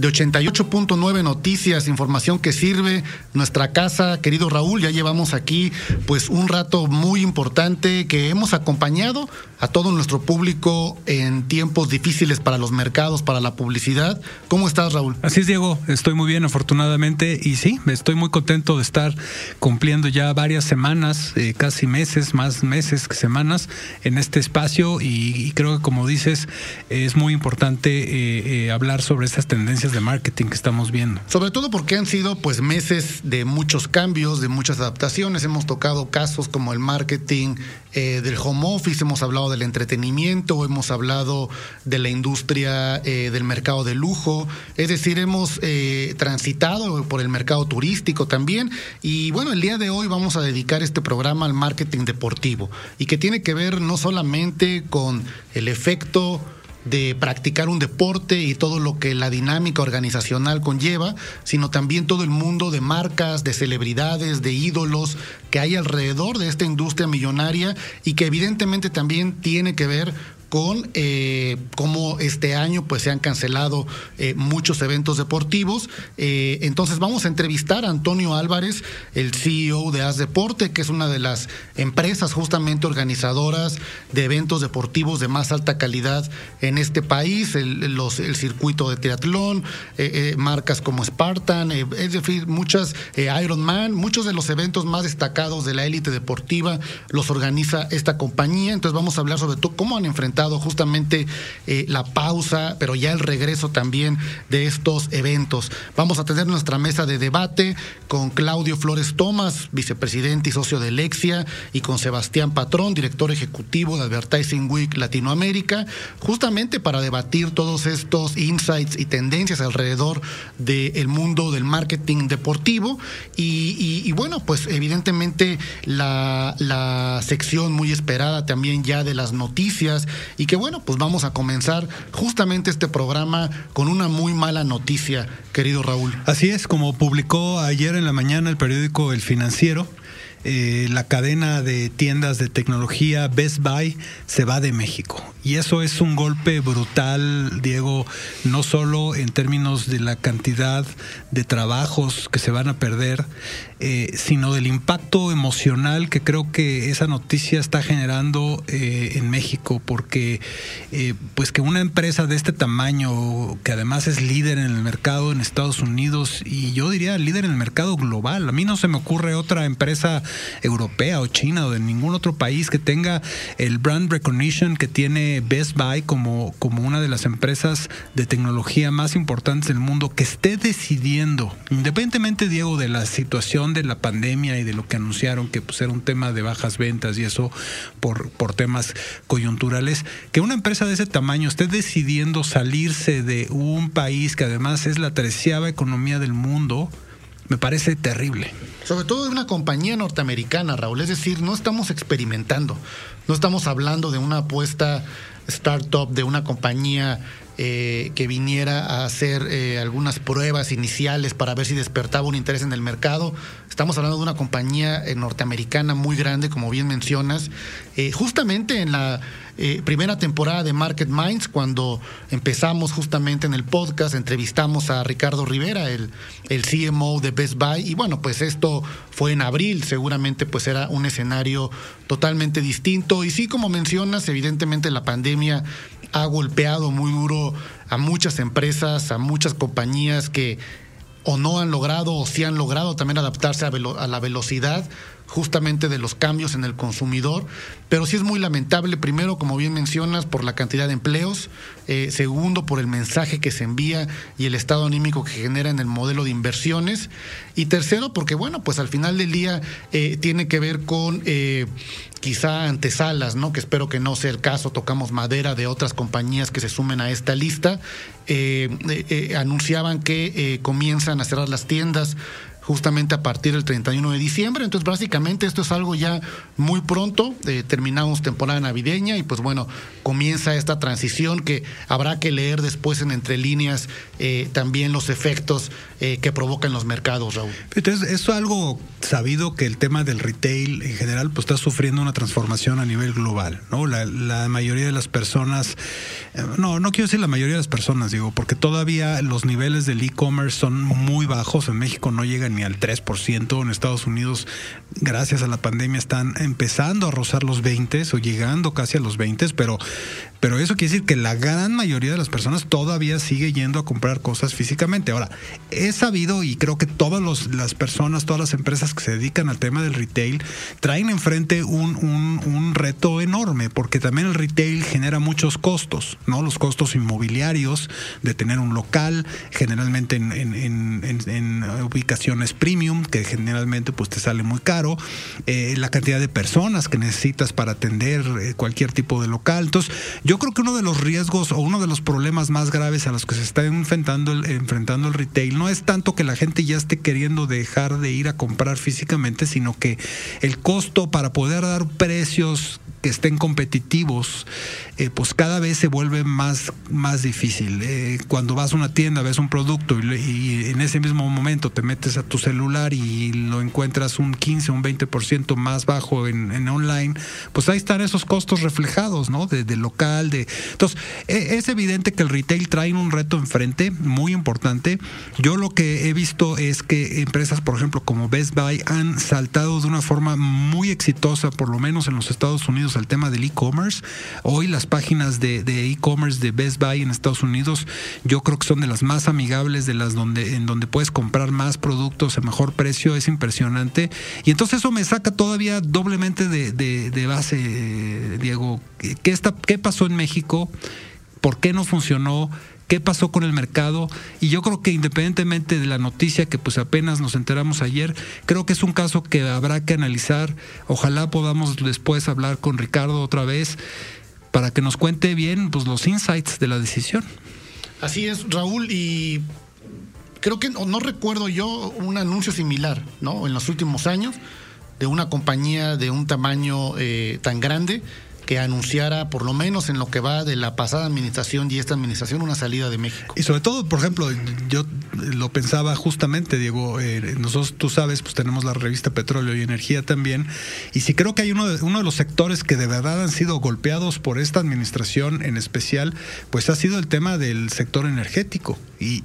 de 88.9 Noticias, información que sirve nuestra casa, querido Raúl, ya llevamos aquí pues un rato muy importante que hemos acompañado a todo nuestro público en tiempos difíciles para los mercados, para la publicidad. ¿Cómo estás, Raúl? Así es, Diego, estoy muy bien, afortunadamente, y sí, estoy muy contento de estar cumpliendo ya varias semanas, eh, casi meses, más meses que semanas en este espacio y, creo que como dices, es muy importante eh, eh, hablar sobre estas tendencias de marketing que estamos viendo. Sobre todo porque han sido pues meses de muchos cambios, de muchas adaptaciones. Hemos tocado casos como el marketing eh, del home office, hemos hablado del entretenimiento, hemos hablado de la industria eh, del mercado de lujo. Es decir, hemos eh, transitado por el mercado turístico también. Y bueno, el día de hoy vamos a dedicar este programa al marketing deportivo y que tiene que ver no solamente con el efecto de practicar un deporte y todo lo que la dinámica organizacional conlleva, sino también todo el mundo de marcas, de celebridades, de ídolos que hay alrededor de esta industria millonaria y que evidentemente también tiene que ver con eh, cómo este año pues se han cancelado eh, muchos eventos deportivos. Eh, entonces vamos a entrevistar a Antonio Álvarez, el CEO de As Deporte, que es una de las empresas justamente organizadoras de eventos deportivos de más alta calidad en este país, el, los, el circuito de triatlón, marcas como Spartan, es decir, muchas Ironman, muchos de los eventos más destacados de la élite deportiva los organiza esta compañía. Entonces vamos a hablar sobre todo cómo han enfrentado justamente eh, la pausa, pero ya el regreso también de estos eventos. Vamos a tener nuestra mesa de debate con Claudio Flores Tomás, vicepresidente y socio de Lexia, y con Sebastián Patrón, director ejecutivo de Advertising Week Latinoamérica, justamente para debatir todos estos insights y tendencias alrededor del mundo del marketing deportivo. Y, bueno, pues evidentemente la sección muy esperada también ya de las noticias y que bueno, pues vamos a comenzar justamente este programa con una muy mala noticia, querido Raúl. Así es, como publicó ayer en la mañana el periódico El Financiero, eh, la cadena de tiendas de tecnología Best Buy se va de México. Y eso es un golpe brutal, Diego, no solo en términos de la cantidad de trabajos que se van a perder, eh, sino del impacto emocional que creo que esa noticia está generando eh, en México, porque pues que una empresa de este tamaño, que además es líder en el mercado en Estados Unidos, y yo diría líder en el mercado global, a mí no se me ocurre otra empresa europea o china o de ningún otro país que tenga el brand recognition que tiene Best Buy como, como una de las empresas de tecnología más importantes del mundo, que esté decidiendo, independientemente, Diego, de la situación de la pandemia y de lo que anunciaron, que pues, era un tema de bajas ventas y eso por, por temas coyunturales, que una empresa de ese tamaño esté decidiendo salirse de un país que además es la treceava economía del mundo, me parece terrible. Sobre todo de una compañía norteamericana, Raúl. Es decir, no estamos experimentando, no estamos hablando de una apuesta startup, de una compañía eh, que viniera a hacer eh, algunas pruebas iniciales para ver si despertaba un interés en el mercado. Estamos hablando de una compañía eh, norteamericana muy grande, como bien mencionas. justamente en la primera temporada de Market Minds, cuando empezamos justamente en el podcast, entrevistamos a Ricardo Rivera, el, el CMO de Best Buy, y bueno, pues esto fue en abril, seguramente pues era un escenario totalmente distinto. Y sí, como mencionas, evidentemente la pandemia ha golpeado muy duro a muchas empresas, a muchas compañías que o no han logrado o sí han logrado también adaptarse a, la velocidad justamente de los cambios en el consumidor, pero sí es muy lamentable, primero, como bien mencionas, por la cantidad de empleos, eh, segundo, por el mensaje que se envía y el estado anímico que genera en el modelo de inversiones, y tercero, porque bueno, pues al final del día eh, tiene que ver con eh, quizá antesalas, ¿no? Que espero que no sea el caso, tocamos madera de otras compañías que se sumen a esta lista, anunciaban que comienzan a cerrar las tiendas justamente a partir del 31 de diciembre. Entonces, básicamente esto es algo ya muy pronto. Eh, terminamos temporada navideña y pues bueno, comienza esta transición que habrá que leer después en entre líneas eh, también los efectos eh, que provocan los mercados, Raúl. Entonces, es algo sabido que el tema del retail en general pues está sufriendo una transformación a nivel global, ¿no? La, la mayoría de las personas, no, no quiero decir la mayoría de las personas, digo, porque todavía los niveles del e-commerce son muy bajos. En México no llegan ni al 3%. En Estados Unidos, gracias a la pandemia, están empezando a rozar los 20 o llegando casi a los 20, pero, pero eso quiere decir que la gran mayoría de las personas todavía sigue yendo a comprar cosas físicamente. Ahora, he sabido y creo que todas las personas, todas las empresas que se dedican al tema del retail, traen enfrente un, un, reto enorme, porque también el retail genera muchos costos, ¿no? Los costos inmobiliarios de tener un local, generalmente en, en, en ubicaciones premium, que generalmente pues te sale muy caro, eh, la cantidad de personas que necesitas para atender eh, cualquier tipo de local. Entonces, yo creo que uno de los riesgos o uno de los problemas más graves a los que se está enfrentando el, enfrentando el retail no es tanto que la gente ya esté queriendo dejar de ir a comprar físicamente, sino que el costo para poder dar precios que estén competitivos, eh, pues cada vez se vuelve más, más difícil. cuando vas a una tienda, ves un producto y, en ese mismo momento te metes a tu celular y lo encuentras un 15, un 20% más bajo en, online, pues ahí están esos costos reflejados, ¿no? De, local, de... Entonces, e, es evidente que el retail trae un reto enfrente muy importante. Yo lo que he visto es que empresas, por ejemplo, como Best Buy, han saltado de una forma muy exitosa, por lo menos en los Estados Unidos, al tema del e-commerce. Hoy las páginas de e-commerce de, Best Buy en Estados Unidos, yo creo que son de las más amigables, de las donde, en donde puedes comprar más productos a mejor precio es impresionante. Y entonces eso me saca todavía doblemente de, base, Diego. ¿Qué, está, ¿Qué pasó en México? ¿Por qué no funcionó? Qué pasó con el mercado y yo creo que independientemente de la noticia que pues apenas nos enteramos ayer, creo que es un caso que habrá que analizar. Ojalá podamos después hablar con Ricardo otra vez para que nos cuente bien pues los insights de la decisión. Así es, Raúl, y creo que no, recuerdo yo un anuncio similar, ¿no? En los últimos años de una compañía de un tamaño eh, tan grande que anunciara, por lo menos en lo que va de la pasada administración y esta administración, una salida de México. Y sobre todo, por ejemplo, yo lo pensaba justamente, Diego, eh, nosotros, tú sabes, pues tenemos la revista Petróleo y Energía también, y sí creo que hay uno de, uno de los sectores que de verdad han sido golpeados por esta administración en especial, pues ha sido el tema del sector energético. Y,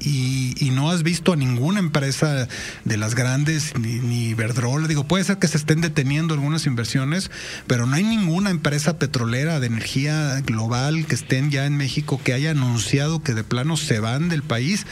y, no has visto a ninguna empresa de las grandes, ni, ni digo, puede ser que se estén deteniendo algunas inversiones, pero no hay ninguna empresa petrolera petrolera de energía global que estén ya en México que haya anunciado que de plano se van del país.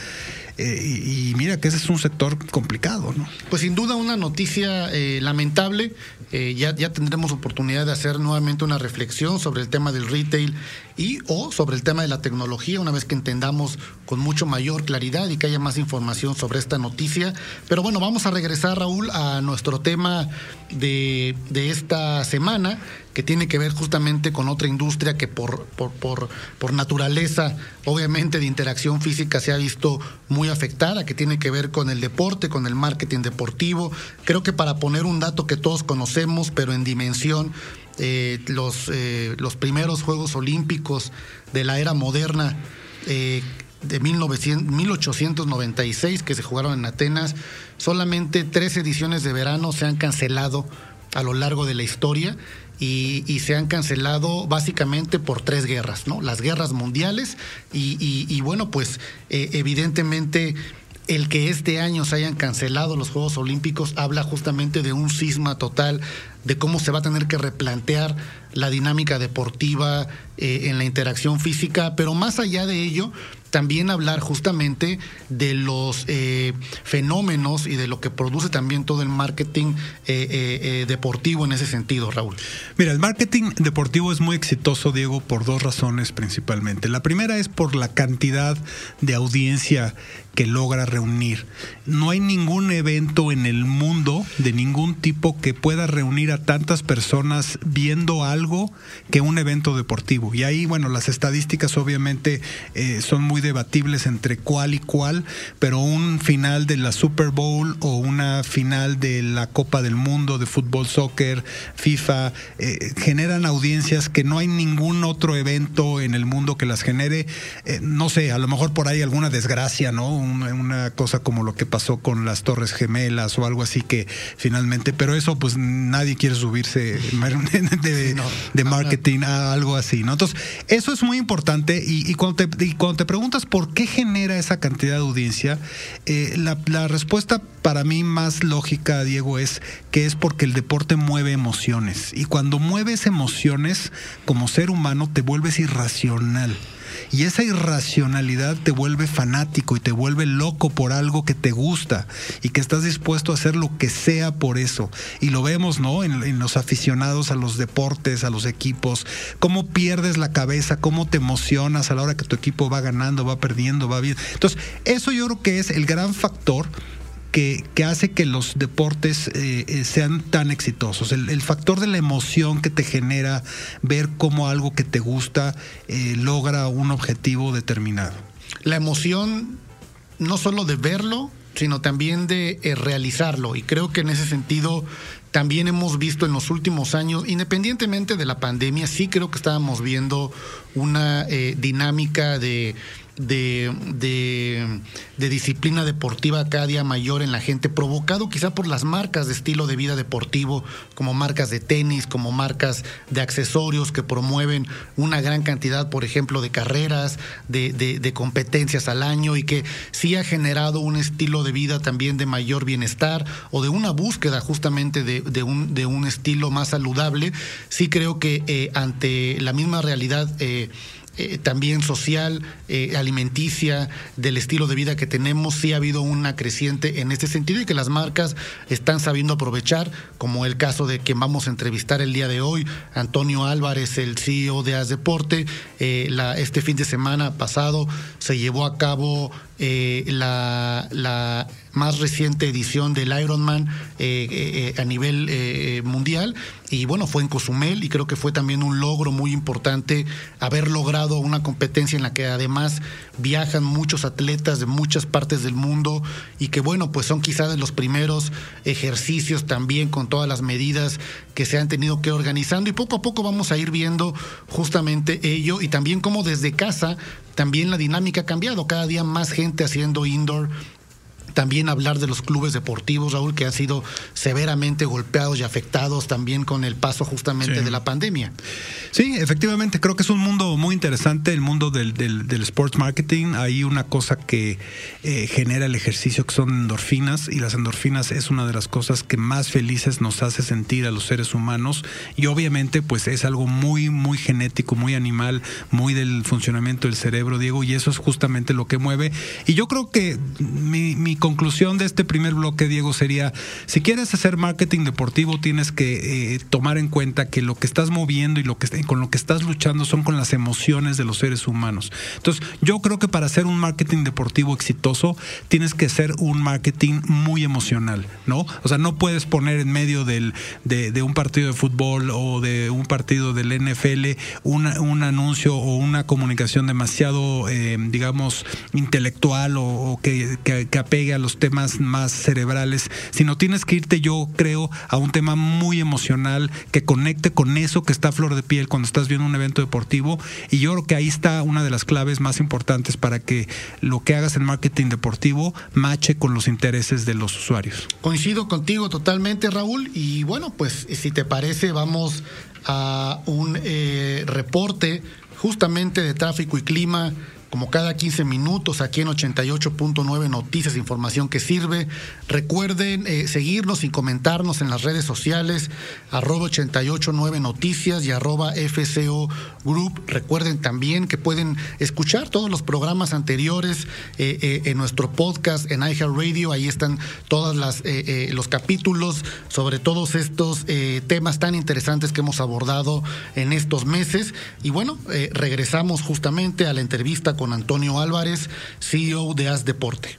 Eh, y, mira que ese es un sector complicado, ¿no? Pues sin duda una noticia eh, lamentable. Eh, ya, ya tendremos oportunidad de hacer nuevamente una reflexión sobre el tema del retail y o sobre el tema de la tecnología una vez que entendamos con mucho mayor claridad y que haya más información sobre esta noticia. Pero bueno, vamos a regresar, Raúl, a nuestro tema de, de esta semana que tiene que ver justamente con otra industria que por, por, por, naturaleza, obviamente de interacción física, se ha visto muy afectada, que tiene que ver con el deporte, con el marketing deportivo. Creo que para poner un dato que todos conocemos, pero en dimensión, eh, los, eh, los primeros Juegos Olímpicos de la era moderna, eh, de 1900, 1896 que se jugaron en Atenas, solamente tres ediciones de verano se han cancelado a lo largo de la historia y, se han cancelado básicamente por tres guerras, ¿no? Las guerras mundiales y, bueno, pues eh, evidentemente el que este año se hayan cancelado los Juegos Olímpicos habla justamente de un cisma total, de cómo se va a tener que replantear la dinámica deportiva eh, en la interacción física, pero más allá de ello, también hablar justamente de los eh, fenómenos y de lo que produce también todo el marketing eh, deportivo en ese sentido, Raúl. Mira, el marketing deportivo es muy exitoso, Diego, por dos razones principalmente. La primera es por la cantidad de audiencia que logra reunir. No hay ningún evento en el mundo de ningún tipo que pueda reunir a tantas personas viendo algo que un evento deportivo. Y ahí, bueno, las estadísticas obviamente eh, son muy debatibles entre cuál y cuál, pero un final de la Super Bowl o una final de la Copa del Mundo de fútbol, soccer, FIFA, eh, generan audiencias que no hay ningún otro evento en el mundo que las genere. Eh, no sé, a lo mejor por ahí alguna desgracia, ¿no? Una cosa como lo que pasó con las Torres Gemelas o algo así que finalmente, pero eso pues nadie quiere subirse de, marketing a algo así, ¿no? Entonces, eso es muy importante y, cuando, te, cuando te preguntas por qué genera esa cantidad de audiencia, eh, la, la respuesta para mí más lógica, Diego, es que es porque el deporte mueve emociones y cuando mueves emociones como ser humano te vuelves irracional. Y esa irracionalidad te vuelve fanático y te vuelve loco por algo que te gusta y que estás dispuesto a hacer lo que sea por eso. Y lo vemos, ¿no? En, los aficionados a los deportes, a los equipos, cómo pierdes la cabeza, cómo te emocionas a la hora que tu equipo va ganando, va perdiendo, va bien. Entonces, eso yo creo que es el gran factor que, hace que los deportes eh, eh, sean tan exitosos. El, factor de la emoción que te genera ver cómo algo que te gusta eh, logra un objetivo determinado. La emoción no solo de verlo, sino también de realizarlo. Y creo que en ese sentido también hemos visto en los últimos años, independientemente de la pandemia, sí creo que estábamos viendo una dinámica de de, de, disciplina deportiva cada día mayor en la gente, provocado quizá por las marcas de estilo de vida deportivo, como marcas de tenis, como marcas de accesorios que promueven una gran cantidad, por ejemplo, de carreras, de, competencias al año y que sí ha generado un estilo de vida también de mayor bienestar o de una búsqueda justamente de, un, de un estilo más saludable. Sí creo que eh, ante la misma realidad eh, eh, también social, eh, alimenticia, del estilo de vida que tenemos, sí ha habido una creciente en este sentido y que las marcas están sabiendo aprovechar, como el caso de quien vamos a entrevistar el día de hoy, Antonio Álvarez, el CEO de As Deporte. Eh, la, este fin de semana pasado se llevó a cabo la, la más reciente edición del Ironman eh, eh, a nivel eh, mundial. Y bueno, fue en Cozumel y creo que fue también un logro muy importante haber logrado una competencia en la que además viajan muchos atletas de muchas partes del mundo y que bueno, pues son quizás de los primeros ejercicios también con todas las medidas que se han tenido que organizando y poco a poco vamos a ir viendo justamente ello y también como desde casa también la dinámica ha cambiado, cada día más gente haciendo indoor también hablar de los clubes deportivos, Raúl, que han sido severamente golpeados y afectados también con el paso justamente de la pandemia. Sí, efectivamente, creo que es un mundo muy interesante, el mundo del, del, sports marketing. Hay una cosa que eh, genera el ejercicio que son endorfinas y las endorfinas es una de las cosas que más felices nos hace sentir a los seres humanos y obviamente pues es algo muy, muy genético, muy animal, muy del funcionamiento del cerebro, Diego, y eso es justamente lo que mueve. Y yo creo que mi, mi conclusión de este primer bloque, Diego, sería, si quieres hacer marketing deportivo, tienes que eh, tomar en cuenta que lo que estás moviendo y lo que con lo que estás luchando son con las emociones de los seres humanos. Entonces, yo creo que para hacer un marketing deportivo exitoso, tienes que hacer un marketing muy emocional, ¿no? O sea, no puedes poner en medio del, de, un partido de fútbol o de un partido del NFL un anuncio o una comunicación demasiado, eh, digamos, intelectual o, que, que, que apegue a los temas más cerebrales, sino tienes que irte, yo creo, a un tema muy emocional que conecte con eso que está a flor de piel cuando estás viendo un evento deportivo. Y yo creo que ahí está una de las claves más importantes para que lo que hagas en marketing deportivo mache con los intereses de los usuarios. Coincido contigo totalmente, Raúl. Y bueno, pues si te parece, vamos a un eh, reporte justamente de tráfico y clima como cada 15 minutos aquí en 88.9 Noticias, información que sirve. Recuerden eh, seguirnos y comentarnos en las redes sociales, arroba 889 Noticias y arroba FCO Group. Recuerden también que pueden escuchar todos los programas anteriores eh, eh, en nuestro podcast en iHeartRadio. Ahí están todos los capítulos sobre todos estos temas tan interesantes que hemos abordado en estos meses. Y bueno, regresamos justamente a la entrevista con Antonio Álvarez, CEO de As Deporte.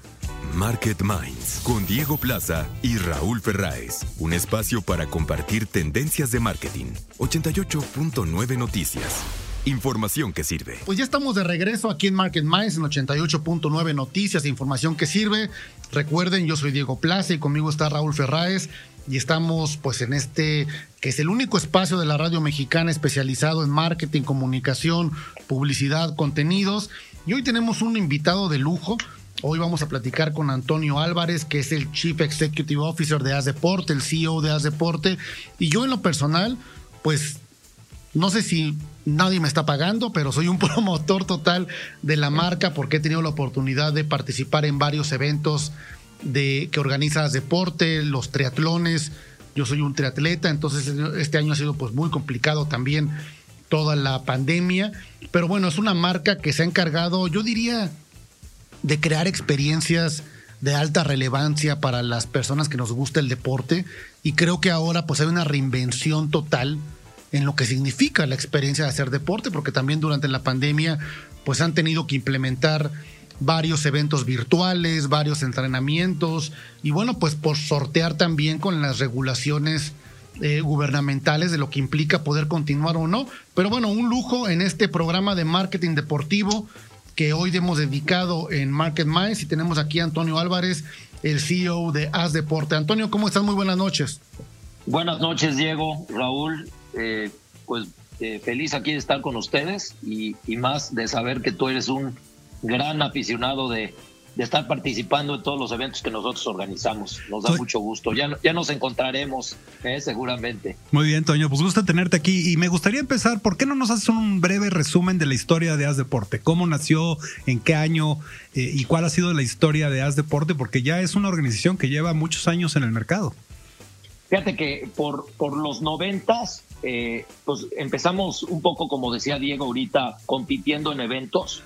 Market Minds con Diego Plaza y Raúl Ferráez. Un espacio para compartir tendencias de marketing. 88.9 Noticias. Información que sirve. Pues ya estamos de regreso aquí en Market Minds en 88.9 Noticias, información que sirve. Recuerden, yo soy Diego Plaza y conmigo está Raúl Ferráez y estamos pues en este que es el único espacio de la radio mexicana especializado en marketing, comunicación, publicidad, contenidos. Y hoy tenemos un invitado de lujo. Hoy vamos a platicar con Antonio Álvarez, que es el Chief Executive Officer de As Deporte, el CEO de As Deporte. Y yo en lo personal, pues no sé si nadie me está pagando, pero soy un promotor total de la marca porque he tenido la oportunidad de participar en varios eventos de que organiza deporte, los triatlones. Yo soy un triatleta, entonces este año ha sido pues muy complicado también toda la pandemia, pero bueno, es una marca que se ha encargado, yo diría, de crear experiencias de alta relevancia para las personas que nos gusta el deporte y creo que ahora pues hay una reinvención total en lo que significa la experiencia de hacer deporte, porque también durante la pandemia pues han tenido que implementar varios eventos virtuales, varios entrenamientos y bueno, pues por sortear también con las regulaciones eh, gubernamentales de lo que implica poder continuar o no. Pero bueno, un lujo en este programa de marketing deportivo que hoy hemos dedicado en Market Minds y tenemos aquí a Antonio Álvarez, el CEO de As Deporte. Antonio, ¿cómo estás? Muy buenas noches. Buenas noches, Diego, Raúl. Eh, pues eh, feliz aquí de estar con ustedes y más de saber que tú eres un gran aficionado de, estar participando en todos los eventos que nosotros organizamos. Nos da mucho gusto. Ya, ya nos encontraremos, eh, seguramente. Muy bien, Toño. Pues gusta tenerte aquí. Y me gustaría empezar, ¿por qué no nos haces un breve resumen de la historia de As Deporte? ¿Cómo nació? ¿En qué año? Eh, ¿Y cuál ha sido la historia de As Deporte? Porque ya es una organización que lleva muchos años en el mercado. Fíjate que por, por los noventas, eh, pues empezamos un poco, como decía Diego ahorita, compitiendo en eventos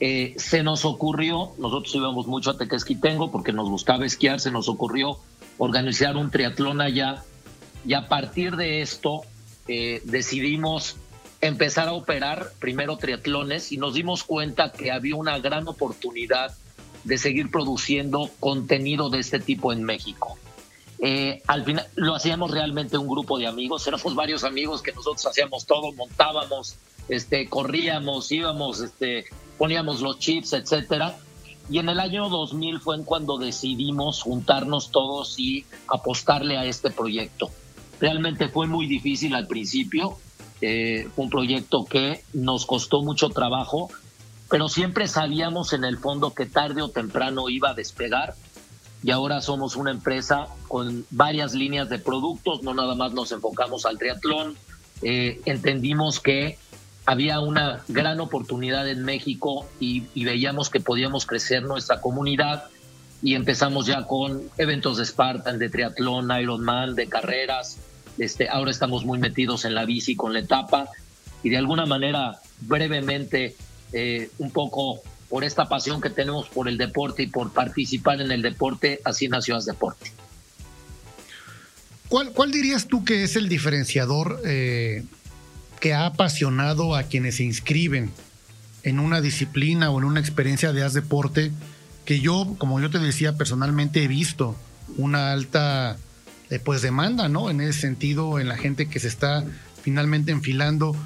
eh, se nos ocurrió, nosotros íbamos mucho a Tequesquitengo porque nos gustaba esquiar, se nos ocurrió organizar un triatlón allá y a partir de esto eh, decidimos empezar a operar primero triatlones y nos dimos cuenta que había una gran oportunidad de seguir produciendo contenido de este tipo en México. Eh, al final lo hacíamos realmente un grupo de amigos, éramos varios amigos que nosotros hacíamos todo, montábamos, este, corríamos, íbamos, este, poníamos los chips, etcétera. Y en el año 2000 fue en cuando decidimos juntarnos todos y apostarle a este proyecto. Realmente fue muy difícil al principio, eh, un proyecto que nos costó mucho trabajo, pero siempre sabíamos en el fondo que tarde o temprano iba a despegar y ahora somos una empresa con varias líneas de productos, no nada más nos enfocamos al triatlón, eh, entendimos que había una gran oportunidad en México y, veíamos que podíamos crecer nuestra comunidad y empezamos ya con eventos de Spartan, de triatlón, Ironman, de carreras. Este, ahora estamos muy metidos en la bici con la etapa y de alguna manera brevemente eh, un poco por esta pasión que tenemos por el deporte y por participar en el deporte, así nació As Deporte. ¿Cuál, ¿Cuál dirías tú que es el diferenciador eh, que ha apasionado a quienes se inscriben en una disciplina o en una experiencia de haz deporte que yo, como yo te decía personalmente, he visto una alta eh, pues demanda, ¿no? En ese sentido, en la gente que se está finalmente enfilando.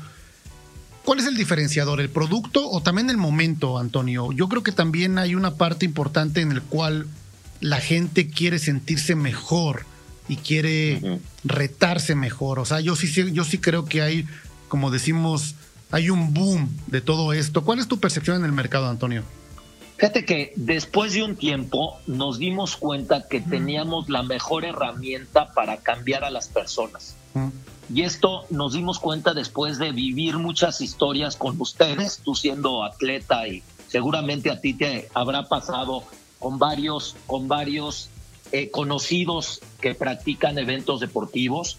¿Cuál es el diferenciador? ¿El producto o también el momento, Antonio? Yo creo que también hay una parte importante en el cual la gente quiere sentirse mejor y quiere retarse mejor. O sea, yo sí, yo sí creo que hay como decimos, hay un boom de todo esto. ¿Cuál es tu percepción en el mercado, Antonio? Fíjate que después de un tiempo nos dimos cuenta que teníamos la mejor herramienta para cambiar a las personas. Y esto nos dimos cuenta después de vivir muchas historias con ustedes, tú siendo atleta y, seguramente a ti te habrá pasado con varios, con varios eh, conocidos que practican eventos deportivos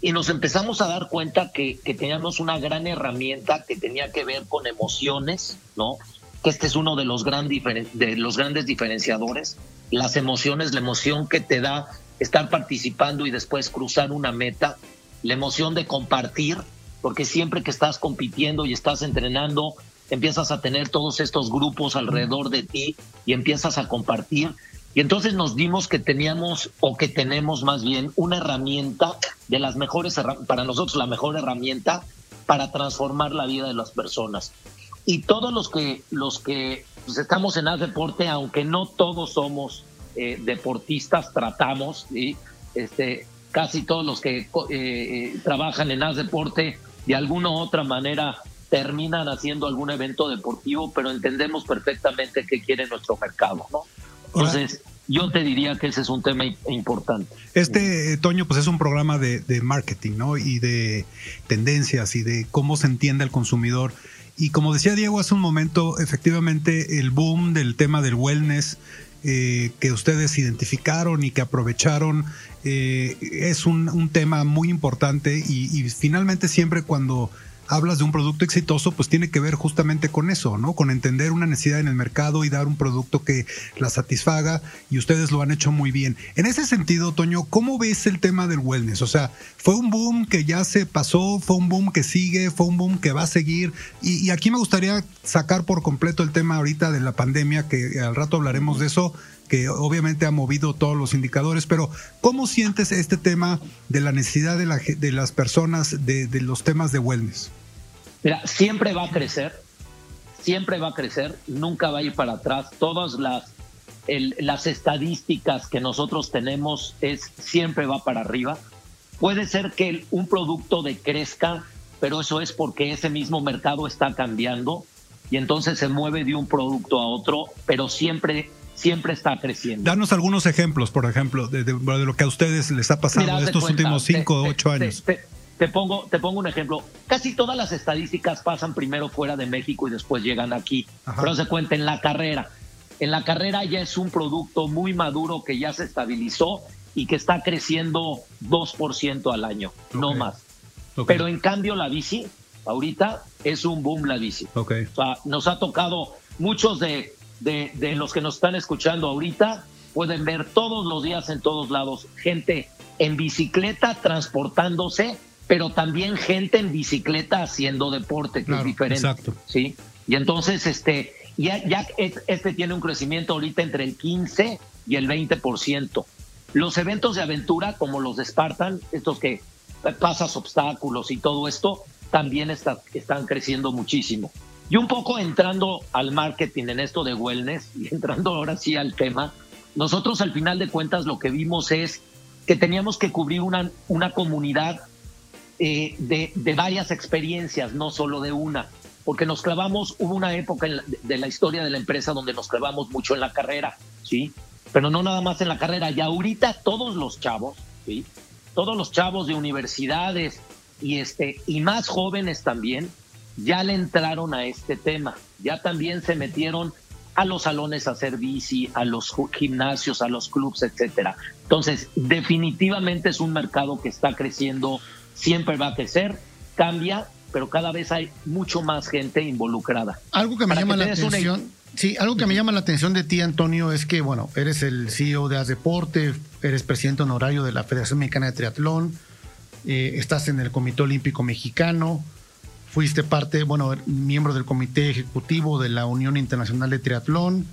y nos empezamos a dar cuenta que, que, teníamos una gran herramienta que tenía que ver con emociones, ¿no? Que este es uno de los, gran de los grandes diferenciadores, las emociones, la emoción que te da estar participando y después cruzar una meta, la emoción de compartir, porque siempre que estás compitiendo y estás entrenando, empiezas a tener todos estos grupos alrededor de ti y empiezas a compartir. Y entonces nos dimos que teníamos, o que tenemos más bien, una herramienta de las mejores, para nosotros la mejor herramienta para transformar la vida de las personas. Y todos los que, los que pues, estamos en el deporte, aunque no todos somos eh, deportistas, tratamos, y este, casi todos los que eh, eh, trabajan en AS Deporte, de alguna u otra manera terminan haciendo algún evento deportivo, pero entendemos perfectamente qué quiere nuestro mercado, ¿no? Entonces, yo te diría que ese es un tema importante. Este, Toño, pues es un programa de, marketing, ¿no? Y de tendencias y de cómo se entiende al consumidor. Y como decía Diego hace un momento, efectivamente el boom del tema del wellness eh, que ustedes identificaron y que aprovecharon eh, es un, un, tema muy importante y, y finalmente siempre cuando hablas de un producto exitoso, pues tiene que ver justamente con eso, ¿no? Con entender una necesidad en el mercado y dar un producto que la satisfaga y ustedes lo han hecho muy bien. En ese sentido, Toño, ¿cómo ves el tema del wellness? O sea, fue un boom que ya se pasó, fue un boom que sigue, fue un boom que va a seguir. Y, aquí me gustaría sacar por completo el tema ahorita de la pandemia, que al rato hablaremos de eso que obviamente ha movido todos los indicadores, pero ¿cómo sientes este tema de la necesidad de, la, de las personas de, los temas de wellness? Mira, siempre va a crecer, siempre va a crecer, nunca va a ir para atrás. Todas las, el, las estadísticas que nosotros tenemos es siempre va para arriba. Puede ser que un producto decrezca, pero eso es porque ese mismo mercado está cambiando y entonces se mueve de un producto a otro, pero siempre siempre está creciendo. Danos algunos ejemplos, por ejemplo, de, de, de lo que a ustedes les ha pasado en estos cuenta, últimos cinco o ocho años. Te, te, pongo, te pongo un ejemplo. Casi todas las estadísticas pasan primero fuera de México y después llegan aquí. Ajá. Pero se cuenta en la carrera. En la carrera ya es un producto muy maduro que ya se estabilizó y que está creciendo 2% al año, okay. no más. Okay. Pero en cambio la bici, ahorita es un boom la bici. Okay. O sea, nos ha tocado muchos de de, de, los que nos están escuchando ahorita, pueden ver todos los días en todos lados gente en bicicleta transportándose, pero también gente en bicicleta haciendo deporte, que claro, es diferente. Exacto. ¿sí? Y entonces, este, ya, ya este tiene un crecimiento ahorita entre el 15 y el 20%. Los eventos de aventura, como los de Spartan, estos que pasas obstáculos y todo esto, también está, están creciendo muchísimo. Y un poco entrando al marketing en esto de wellness y entrando ahora sí al tema, nosotros al final de cuentas lo que vimos es que teníamos que cubrir una, una comunidad eh, de, de, varias experiencias, no solo de una, porque nos clavamos, hubo una época la, de la historia de la empresa donde nos clavamos mucho en la carrera, ¿sí? Pero no nada más en la carrera, y ahorita todos los chavos, ¿sí? Todos los chavos de universidades y, este, y más jóvenes también, ya le entraron a este tema, ya también se metieron a los salones a hacer bici, a los gimnasios, a los clubs, etcétera. Entonces, definitivamente es un mercado que está creciendo, siempre va a crecer, cambia, pero cada vez hay mucho más gente involucrada. Algo que me Para llama que la atención, una... sí, algo que me llama la atención de ti, Antonio, es que, bueno, eres el CEO de Deporte, eres presidente honorario de la Federación Mexicana de Triatlón, eh, estás en el Comité Olímpico Mexicano, fuiste parte, bueno, miembro del comité ejecutivo de la Unión Internacional de Triatlón,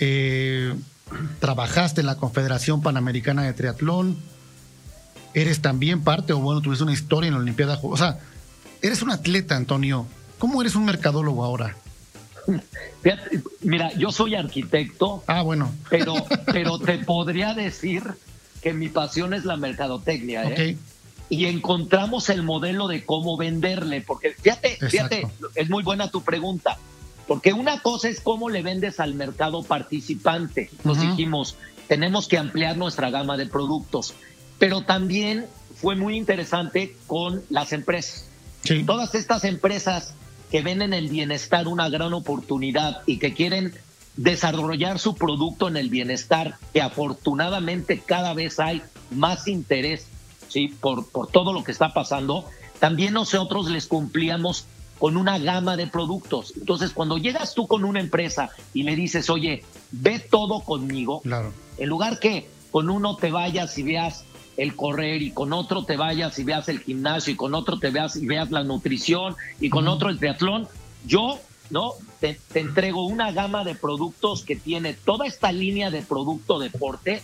eh, trabajaste en la Confederación Panamericana de Triatlón, eres también parte, o bueno, tuviste una historia en la Olimpiada, o sea, eres un atleta, Antonio. ¿Cómo eres un mercadólogo ahora? Mira, yo soy arquitecto. Ah, bueno. Pero, pero te podría decir que mi pasión es la mercadotecnia. ¿eh? Okay y encontramos el modelo de cómo venderle, porque fíjate, Exacto. fíjate, es muy buena tu pregunta, porque una cosa es cómo le vendes al mercado participante. Nos uh -huh. dijimos, tenemos que ampliar nuestra gama de productos, pero también fue muy interesante con las empresas. Sí. Todas estas empresas que ven en el bienestar una gran oportunidad y que quieren desarrollar su producto en el bienestar, que afortunadamente cada vez hay más interés ¿sí? por, por todo lo que está pasando, también nosotros les cumplíamos con una gama de productos. Entonces, cuando llegas tú con una empresa y le dices, oye, ve todo conmigo, claro. en lugar que con uno te vayas y veas el correr y con otro te vayas y veas el gimnasio y con otro te veas y veas la nutrición y con otro el triatlón, yo ¿no? Te, entrego una gama de productos que tiene toda esta línea de producto deporte,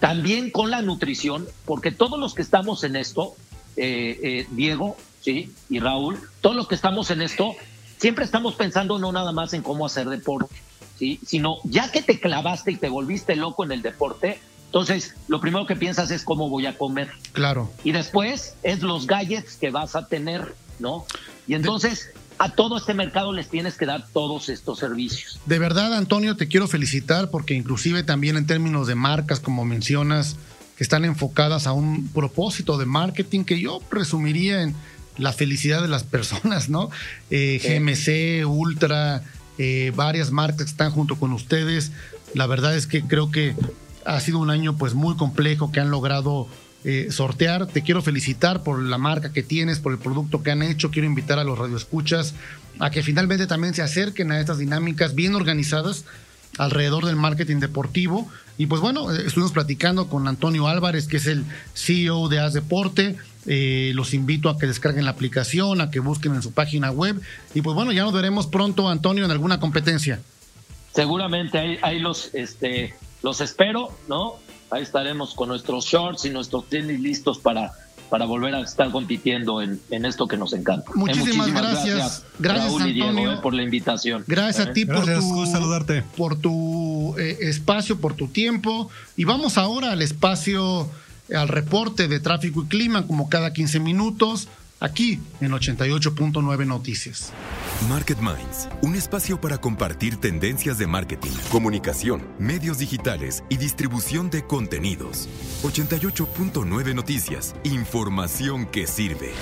también con la nutrición, porque todos los que estamos en esto, eh, eh, Diego, sí, y Raúl, todos los que estamos en esto, siempre estamos pensando no nada más en cómo hacer deporte, sí, sino ya que te clavaste y te volviste loco en el deporte, entonces, lo primero que piensas es cómo voy a comer. Claro. Y después es los gadgets que vas a tener, ¿no? Y entonces a todo este mercado les tienes que dar todos estos servicios. De verdad, Antonio, te quiero felicitar porque inclusive también en términos de marcas, como mencionas, que están enfocadas a un propósito de marketing que yo resumiría en la felicidad de las personas, ¿no? Eh, GMC, Ultra, eh, varias marcas están junto con ustedes. La verdad es que creo que ha sido un año pues muy complejo que han logrado eh, sortear. Te quiero felicitar por la marca que tienes, por el producto que han hecho. Quiero invitar a los radioescuchas a que finalmente también se acerquen a estas dinámicas bien organizadas alrededor del marketing deportivo. Y pues bueno, eh, estuvimos platicando con Antonio Álvarez, que es el CEO de As Deporte. Eh, los invito a que descarguen la aplicación, a que busquen en su página web. Y pues bueno, ya nos veremos pronto, Antonio, en alguna competencia. Seguramente ahí, ahí los, este, los espero, ¿no? ahí estaremos con nuestros shorts y nuestros tenis listos para, para volver a estar compitiendo en, en esto que nos encanta. Eh, muchísimas, gracias. Gracias, Raúl y Diego, eh, por la invitación. Gracias a ti por tu, saludarte. por tu eh, espacio, por tu tiempo. Y vamos ahora al espacio, al reporte de tráfico y clima, como cada 15 minutos aquí en 88.9 Noticias. Market Minds, un espacio para compartir tendencias de marketing, comunicación, medios digitales y distribución de contenidos. 88.9 Noticias, información que sirve.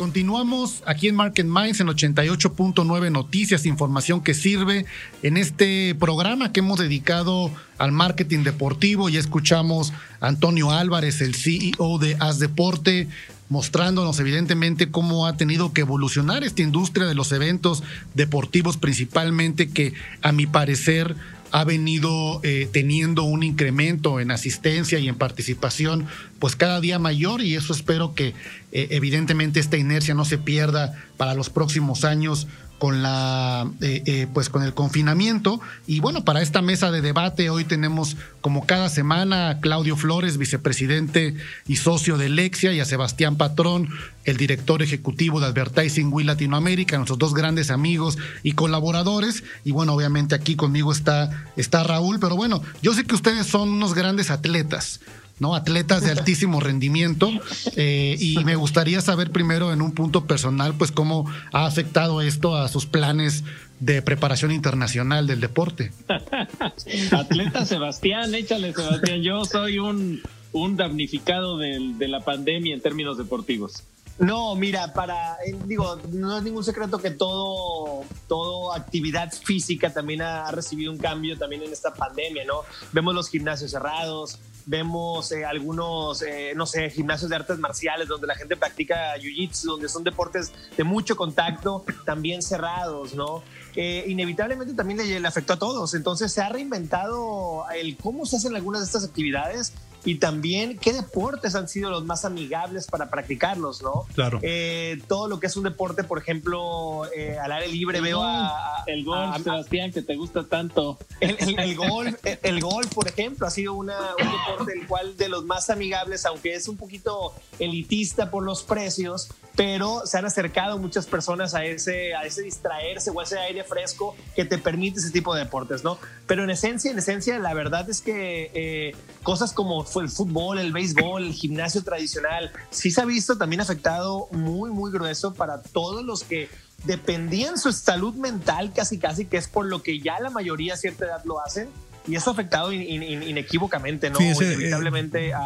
Continuamos aquí en Market Minds en 88.9 Noticias, información que sirve en este programa que hemos dedicado al marketing deportivo. Ya escuchamos a Antonio Álvarez, el CEO de As Deporte, mostrándonos evidentemente cómo ha tenido que evolucionar esta industria de los eventos deportivos principalmente que a mi parecer ha venido eh, teniendo un incremento en asistencia y en participación pues cada día mayor. Y eso espero que eh, evidentemente esta inercia no se pierda para los próximos años con la eh, eh, pues con el confinamiento. Y bueno para esta mesa de debate hoy tenemos como cada semana a Claudio Flores vicepresidente y socio de Lexia y a Sebastián Patrón el director ejecutivo de Advertising Wii Latinoamérica nuestros dos grandes amigos y colaboradores. Y bueno obviamente aquí conmigo está está Raúl. Pero bueno yo sé que ustedes son unos grandes atletas ¿no? Atletas de altísimo rendimiento. Eh, y me gustaría saber primero en un punto personal, pues cómo ha afectado esto a sus planes de preparación internacional del deporte. Atleta Sebastián, échale Sebastián, yo soy un, un damnificado de, de la pandemia en términos deportivos. No, mira, para, eh, digo, no es ningún secreto que todo, todo actividad física también ha, recibido un cambio también en esta pandemia, ¿no? Vemos los gimnasios cerrados, vemos eh, algunos, eh, no sé, gimnasios de artes marciales donde la gente practica jiu-jitsu, donde son deportes de mucho contacto, también cerrados, ¿no? inevitablemente también le, le afectó a todos. Entonces se ha reinventado el cómo se hacen algunas de estas actividades y también qué deportes han sido los más amigables para practicarlos, ¿no? Claro. Eh, todo lo que es un deporte, por ejemplo, eh, al aire libre, veo a, El golf, Sebastián, que te gusta tanto. El, el, golf, el, golf, por ejemplo, ha sido una, un deporte el cual de los más amigables, aunque es un poquito elitista por los precios, pero se han acercado muchas personas a ese, a ese distraerse o a ese aire fresco que te permite ese tipo de deportes, ¿no? Pero en esencia, en esencia, la verdad es que eh, cosas como fue el fútbol, el béisbol, el gimnasio tradicional, sí se ha visto también afectado muy, muy grueso para todos los que dependían su salud mental casi, casi, que es por lo que ya la mayoría a cierta edad lo hacen. Y eso ha afectado inequívocamente, ¿no? Inevitablemente a,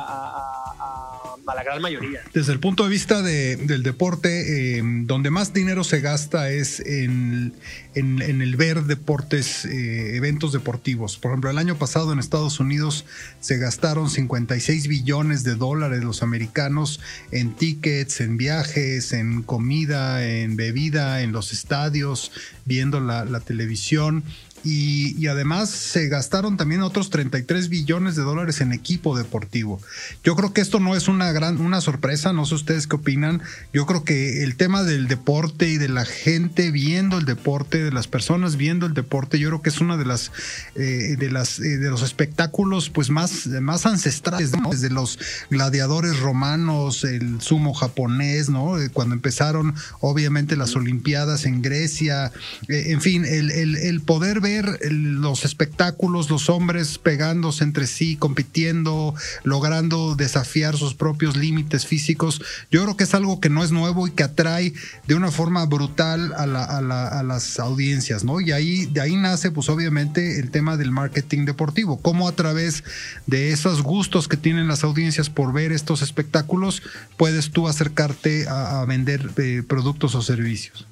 a la gran mayoría. Desde el punto de vista del deporte, eh, donde más dinero se gasta es en, en, el ver deportes, eh, eventos deportivos. Por ejemplo, el año pasado en Estados Unidos se gastaron 56 billones de dólares los americanos en tickets, en viajes, en comida, en bebida, en los estadios, viendo la, la televisión y, además se gastaron también otros 33 billones de dólares en equipo deportivo. Yo creo que esto no es una gran una sorpresa, no sé ustedes qué opinan. Yo creo que el tema del deporte y de la gente viendo el deporte, de las personas viendo el deporte, yo creo que es una de las eh, de las eh, de los espectáculos pues más más ancestrales, desde los gladiadores romanos, el sumo japonés, ¿no? Eh, cuando empezaron obviamente las olimpiadas en Grecia, en fin, el, el, el poder ver los espectáculos, los hombres pegándose entre sí, compitiendo, logrando desafiar sus propios límites físicos, yo creo que es algo que no es nuevo y que atrae de una forma brutal a, las audiencias, ¿no? Y ahí, de ahí nace, pues obviamente, el tema del marketing deportivo, cómo a través de esos gustos que tienen las audiencias por ver estos espectáculos, puedes tú acercarte a, vender eh, productos o servicios.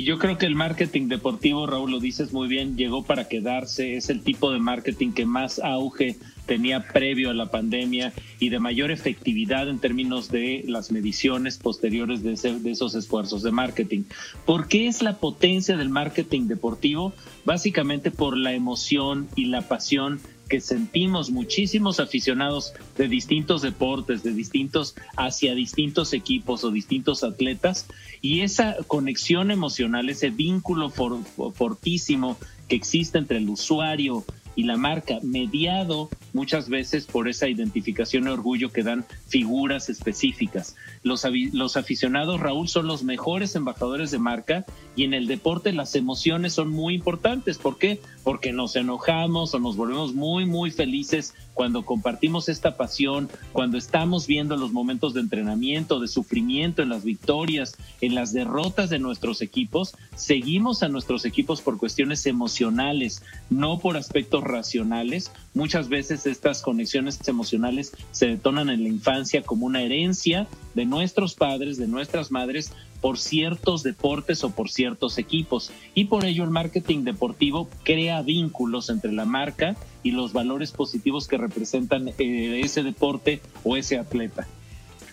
Y yo creo que el marketing deportivo, Raúl, lo dices muy bien, llegó para quedarse. Es el tipo de marketing que más auge tenía previo a la pandemia y de mayor efectividad en términos de las mediciones posteriores de, de esos esfuerzos de marketing. ¿Por qué es la potencia del marketing deportivo? Básicamente por la emoción y la pasión que sentimos muchísimos aficionados de distintos deportes, de distintos hacia distintos equipos o distintos atletas y esa conexión emocional, ese vínculo fortísimo que existe entre el usuario y la marca, mediado muchas veces por esa identificación y orgullo que dan figuras específicas. Los, los aficionados, Raúl, son los mejores embajadores de marca y en el deporte las emociones son muy importantes. ¿Por qué? Porque nos enojamos o nos volvemos muy, muy felices cuando compartimos esta pasión, cuando estamos viendo los momentos de entrenamiento, de sufrimiento, en las victorias, en las derrotas de nuestros equipos, seguimos a nuestros equipos por cuestiones emocionales, no por aspectos racionales. Muchas veces estas conexiones emocionales se detonan en la infancia como una herencia de nuestros padres, de nuestras madres, por ciertos deportes o por ciertos equipos. Y por ello el marketing deportivo crea vínculos entre la marca y los valores positivos que representan eh, ese deporte o ese atleta.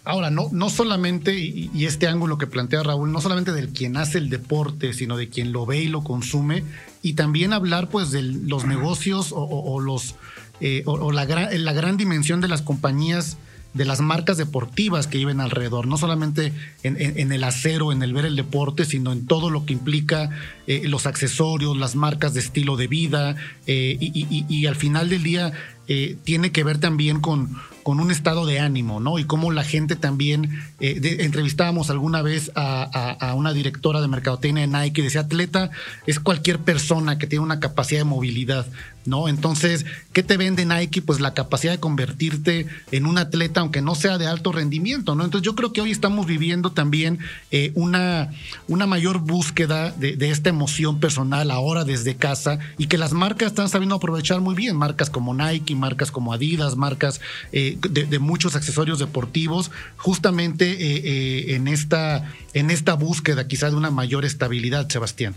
Ahora, no, no solamente, y, este ángulo que plantea Raúl, no solamente del quien hace el deporte, sino de quien lo ve y lo consume, y también hablar pues de los negocios o, los eh, o, la, la gran dimensión de las compañías de las marcas deportivas que viven alrededor, no solamente en, el acero, en el ver el deporte, sino en todo lo que implica eh, los accesorios, las marcas de estilo de vida, eh, y, al final del día eh, tiene que ver también con, con un estado de ánimo, ¿no? Y cómo la gente también, eh, entrevistábamos alguna vez a, una directora de mercadotecnia de Nike decía, atleta es cualquier persona que tiene una capacidad de movilidad, ¿no? Entonces, ¿qué te vende Nike? Pues la capacidad de convertirte en un atleta, aunque no sea de alto rendimiento, ¿no? Entonces yo creo que hoy estamos viviendo también eh, una, una mayor búsqueda de, de esta emoción personal ahora desde casa y que las marcas están sabiendo aprovechar muy bien, marcas como Nike, marcas como Adidas, marcas eh, de, muchos accesorios deportivos, justamente eh, eh, en, esta, en esta búsqueda quizá de una mayor estabilidad, Sebastián.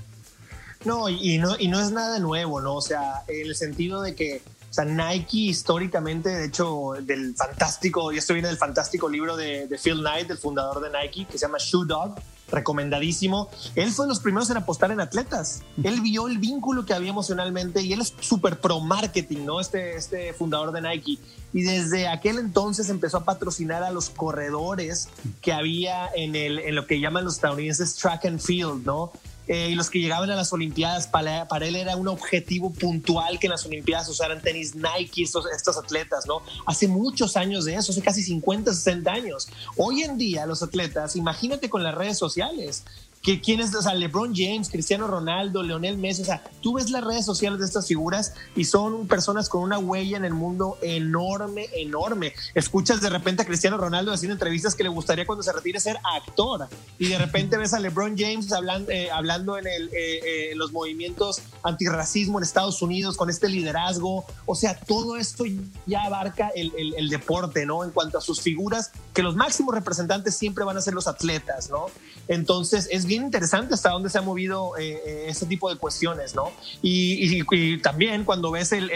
No y, no, y no es nada nuevo, ¿no? O sea, en el sentido de que o sea, Nike históricamente, de hecho, del fantástico, y esto viene del fantástico libro de, de, Phil Knight, el fundador de Nike, que se llama Shoe Dog, recomendadísimo. Él fue de los primeros en apostar en atletas. Él vio el vínculo que había emocionalmente y él es súper pro marketing, ¿no? Este, este fundador de Nike. Y desde aquel entonces empezó a patrocinar a los corredores que había en, el, en lo que llaman los estadounidenses track and field, ¿no? Eh, y los que llegaban a las Olimpiadas, para, él era un objetivo puntual que en las Olimpiadas usaran tenis Nike estos, estos atletas, ¿no? Hace muchos años de eso, hace casi 50, 60 años. Hoy en día los atletas, imagínate con las redes sociales, que quienes, o sea, LeBron James, Cristiano Ronaldo, Leonel Messi, o sea, tú ves las redes sociales de estas figuras y son personas con una huella en el mundo enorme, enorme. Escuchas de repente a Cristiano Ronaldo haciendo entrevistas que le gustaría cuando se retire ser actor y de repente ves a LeBron James hablando, eh, hablando en eh, eh, los movimientos antirracismo en Estados Unidos con este liderazgo. O sea, todo esto ya abarca el, el deporte, ¿no? En cuanto a sus figuras, que los máximos representantes siempre van a ser los atletas, ¿no? Entonces, es bien interesante hasta dónde se ha movido eh, eh, ese tipo de cuestiones, ¿no? Y, también cuando ves el,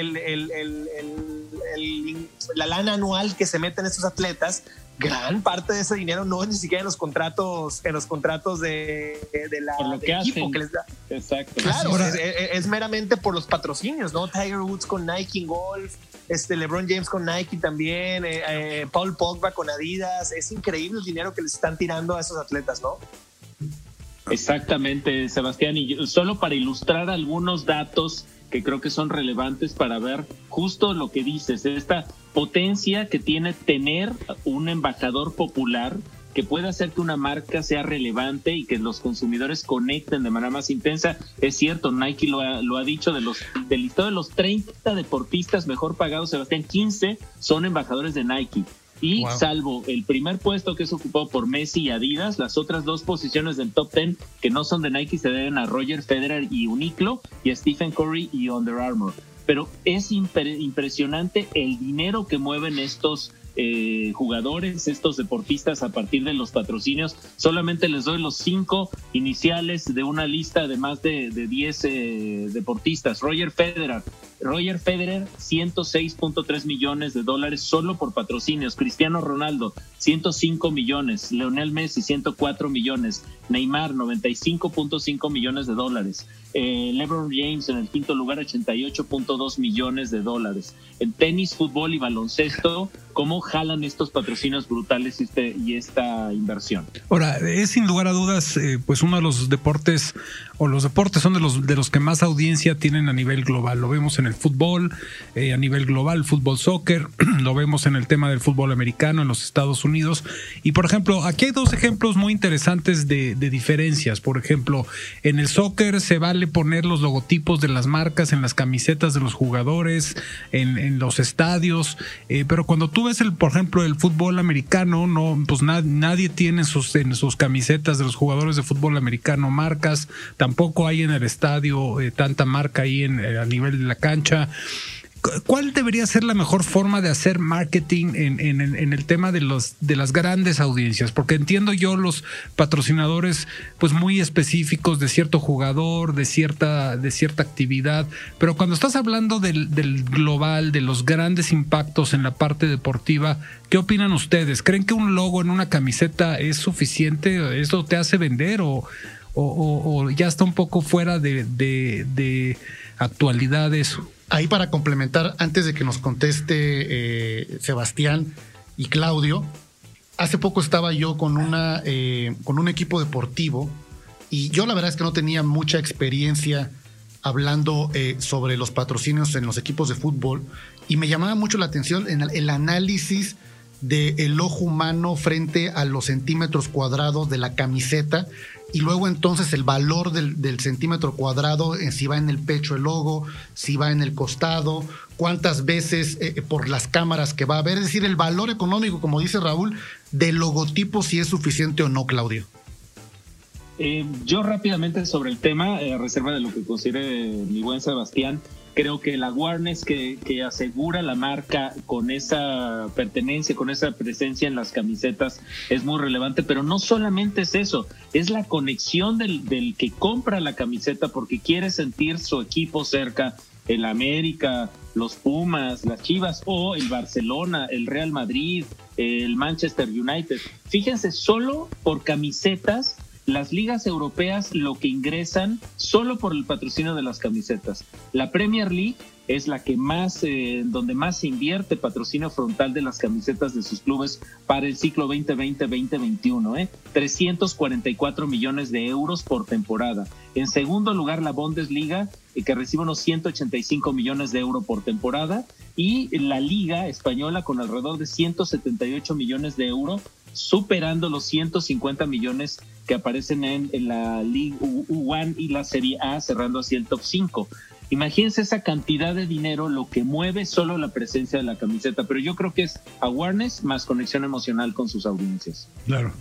la lana anual que se meten estos atletas, gran parte de ese dinero no es ni siquiera en los contratos, en los contratos de, la lo que equipo que les da. Exacto. Claro, es, meramente por los patrocinios, ¿no? Tiger Woods con Nike Golf, este LeBron James con Nike también, eh, Paul Pogba con Adidas. Es increíble el dinero que les están tirando a esos atletas, ¿no? Exactamente, Sebastián. Y solo para ilustrar algunos datos que creo que son relevantes para ver justo lo que dices, esta potencia que tiene tener un embajador popular que pueda hacer que una marca sea relevante y que los consumidores conecten de manera más intensa. Es cierto, Nike lo ha, lo ha dicho, de los, del listado de los 30 deportistas mejor pagados, Sebastián, 15 son embajadores de Nike. Y salvo el primer puesto que es ocupado por Messi y Adidas, las otras dos posiciones del top 10 que no son de Nike se deben a Roger Federer y Uniqlo y a Stephen Curry y Under Armour. Pero es impresionante el dinero que mueven estos eh, jugadores, estos deportistas a partir de los patrocinios. Solamente les doy los cinco iniciales de una lista de más de, de 10 eh, deportistas. Roger Federer, Roger Federer, 106.3 millones de dólares solo por patrocinios. Cristiano Ronaldo, 105 millones. Leonel Messi, 104 millones. Neymar, 95.5 millones de dólares. Eh, LeBron James en el quinto lugar, 88.2 millones de dólares. En tenis, fútbol y baloncesto, ¿cómo jalan estos patrocinios brutales y, este, y esta inversión? Ahora, es sin lugar a dudas, eh, pues uno de los deportes, o los deportes son de los, de los que más audiencia tienen a nivel global. Lo vemos en el fútbol, eh, a nivel global, fútbol soccer, lo vemos en el tema del fútbol americano en los Estados Unidos. Y por ejemplo, aquí hay dos ejemplos muy interesantes de, diferencias. Por ejemplo, en el soccer se vale poner los logotipos de las marcas en las camisetas de los jugadores, en, los estadios, eh, pero cuando tú ves el, por ejemplo, el fútbol americano, no, pues nadie tiene sus, en camisetas de los jugadores de fútbol americano marcas, tampoco hay en el estadio eh, tanta marca ahí en, a nivel de la cancha ¿Cuál debería ser la mejor forma de hacer marketing en, el tema de, las grandes audiencias? Porque entiendo yo los patrocinadores pues muy específicos de cierto jugador, de cierta, de cierta actividad, pero cuando estás hablando del, global, de los grandes impactos en la parte deportiva, ¿qué opinan ustedes? ¿Creen que un logo en una camiseta es suficiente? ¿Eso te hace vender o, ya está un poco fuera de, de. Ahí para complementar, antes de que nos conteste eh, Sebastián y Claudio, hace poco estaba yo con, una, eh, con un equipo deportivo y yo la verdad es que no tenía mucha experiencia hablando eh, sobre los patrocinios en los equipos de fútbol y me llamaba mucho la atención en el análisis del ojo humano frente a los centímetros cuadrados de la camiseta y luego entonces el valor del, centímetro cuadrado, en si va en el pecho el logo, si va en el costado, cuántas veces eh, por las cámaras que va a haber, es decir, el valor económico, como dice Raúl, del logotipo, si es suficiente o no, Claudio. Eh, yo rápidamente sobre el tema, eh, a reserva de lo que considere mi buen Sebastián, creo que la awareness que, asegura la marca con esa pertenencia, con esa presencia en las camisetas es muy relevante, pero no solamente es eso, es la conexión del que compra la camiseta porque quiere sentir su equipo cerca, el América, los Pumas, las Chivas o el Barcelona, el Real Madrid, el Manchester United. Fíjense, solo por camisetas las ligas europeas lo que ingresan solo por el patrocinio de las camisetas. La Premier League es la que más, eh, donde más se invierte patrocinio frontal de las camisetas de sus clubes para el ciclo 2020-2021, ¿eh? 344 millones de euros por temporada. En segundo lugar, la Bundesliga, eh, que recibe unos 185 millones de euros por temporada, y la Liga Española con alrededor de 178 millones de euros superando los 150 millones que aparecen en, la League U1 y la Serie A, cerrando así el top 5. Imagínense esa cantidad de dinero, lo que mueve solo la presencia de la camiseta, pero yo creo que es awareness más conexión emocional con sus audiencias. Claro.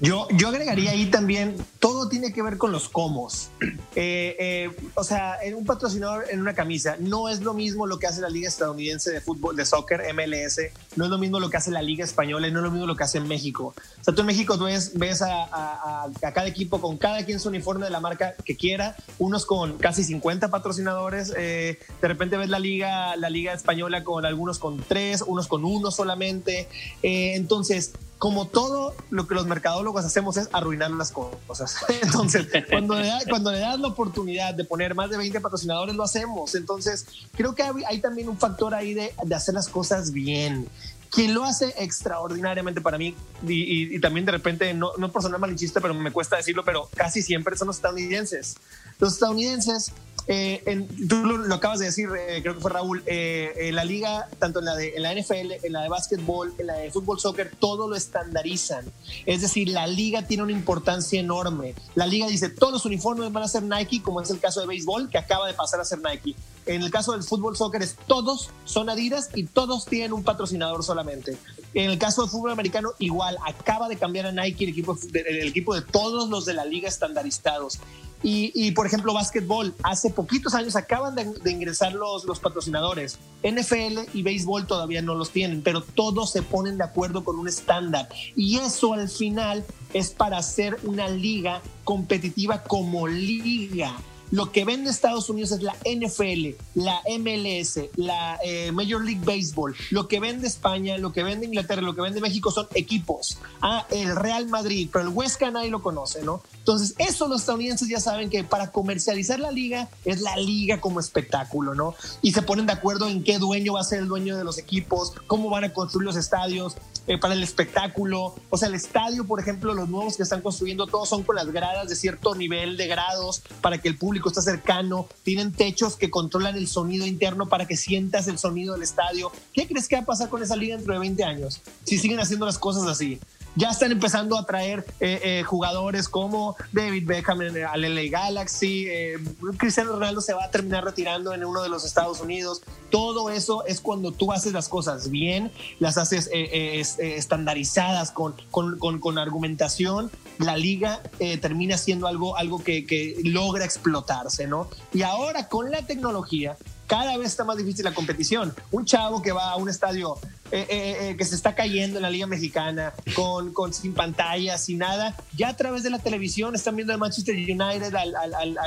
Yo, yo agregaría ahí también, todo tiene que ver con los comos. Eh, eh, o sea, un patrocinador en una camisa, no es lo mismo lo que hace la Liga Estadounidense de Fútbol, de Soccer, MLS, no es lo mismo lo que hace la Liga Española no es lo mismo lo que hace en México. O sea, tú en México ves, ves a, cada equipo con cada quien su uniforme de la marca que quiera, unos con casi 50 patrocinadores, eh, de repente ves la Liga, la Liga Española con algunos con tres, unos con uno solamente. entonces, como todo lo que los mercadólogos hacemos es arruinar las cosas. Entonces, cuando le, cuando le das la oportunidad de poner más de 20 patrocinadores, lo hacemos. Entonces, creo que hay, también un factor ahí de, de, hacer las cosas bien. Quien lo hace extraordinariamente para mí, y, también de repente, no, no por sonar malinchista, pero me cuesta decirlo, pero casi siempre son los estadounidenses. Los estadounidenses eh, en, tú lo, acabas de decir, eh, creo que fue Raúl, eh, la liga, tanto en la, de, en la NFL, en la de básquetbol, en la de fútbol, soccer, todo lo estandarizan. Es decir, la liga tiene una importancia enorme. La liga dice, todos los uniformes van a ser Nike, como es el caso de béisbol, que acaba de pasar a ser Nike. En el caso del fútbol, soccer, es todos son Adidas y todos tienen un patrocinador solamente. En el caso del fútbol americano, igual, acaba de cambiar a Nike el equipo, el equipo de todos los de la liga estandarizados. Y, por ejemplo, básquetbol, hace poquitos años acaban de, ingresar los, los patrocinadores. NFL y béisbol todavía no los tienen, pero todos se ponen de acuerdo con un estándar. Y eso al final es para hacer una liga competitiva como liga. Lo que vende Estados Unidos es la NFL, la MLS, la eh, Major League Baseball. Lo que vende España, lo que vende Inglaterra, lo que vende México son equipos. Ah, el Real Madrid, pero el Huesca nadie lo conoce, ¿no? Entonces, eso los estadounidenses ya saben que para comercializar la liga es la liga como espectáculo, ¿no? Y se ponen de acuerdo en qué dueño va a ser el dueño de los equipos, cómo van a construir los estadios, eh, para el espectáculo. O sea, el estadio, por ejemplo, los nuevos que están construyendo, todos son con las gradas de cierto nivel de grados para que el público esté cercano. Tienen techos que controlan el sonido interno para que sientas el sonido del estadio. ¿Qué crees que va a pasar con esa liga dentro de 20 años? Si siguen haciendo las cosas así ya están empezando a traer eh, eh, jugadores como David Beckham al LA Galaxy, eh, Cristiano Ronaldo se va a terminar retirando en uno de los Estados Unidos. Todo eso es cuando tú haces las cosas bien, las haces estandarizadas con, con, con, argumentación, la liga termina siendo algo, algo que, que logra explotarse, ¿no? Y ahora con la tecnología, cada vez está más difícil la competición. Un chavo que va a un estadio eh, eh, eh, que se está cayendo en la Liga Mexicana, con, con, sin pantallas, sin nada, ya a través de la televisión están viendo al Manchester United, al, al,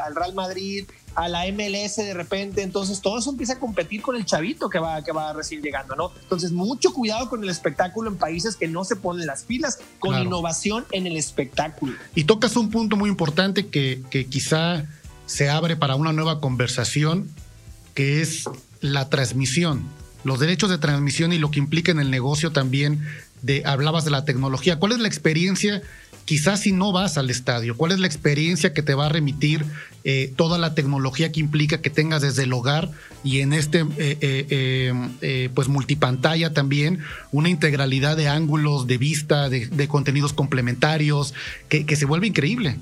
al, Real Madrid, a la MLS de repente, entonces todo eso empieza a competir con el chavito que va, que va recién llegando, ¿no? Entonces, mucho cuidado con el espectáculo en países que no se ponen las pilas, con innovación en el espectáculo. Y tocas un punto muy importante que, que quizá se abre para una nueva conversación, que es la transmisión, los derechos de transmisión y lo que implica en el negocio también. De, hablabas de la tecnología. ¿Cuál es la experiencia? Quizás si no vas al estadio, ¿cuál es la experiencia que te va a remitir eh, toda la tecnología que implica que tengas desde el hogar y en este eh, eh, pues multipantalla también una integralidad de ángulos, de vista, de, contenidos complementarios que, que se vuelve increíble?